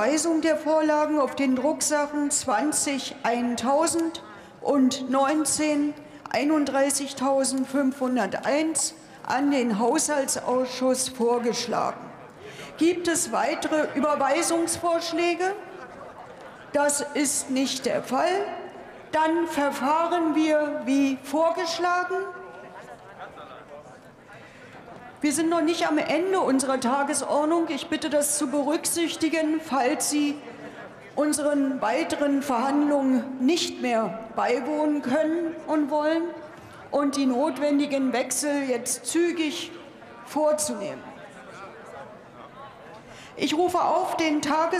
Überweisung der Vorlagen auf den Drucksachen 20 1000 und 19 31.501 an den Haushaltsausschuss vorgeschlagen. Gibt es weitere Überweisungsvorschläge? Das ist nicht der Fall. Dann verfahren wir wie vorgeschlagen. Wir sind noch nicht am Ende unserer Tagesordnung. Ich bitte das zu berücksichtigen, falls Sie unseren weiteren Verhandlungen nicht mehr beiwohnen können und wollen und die notwendigen Wechsel jetzt zügig vorzunehmen. Ich rufe auf den Tages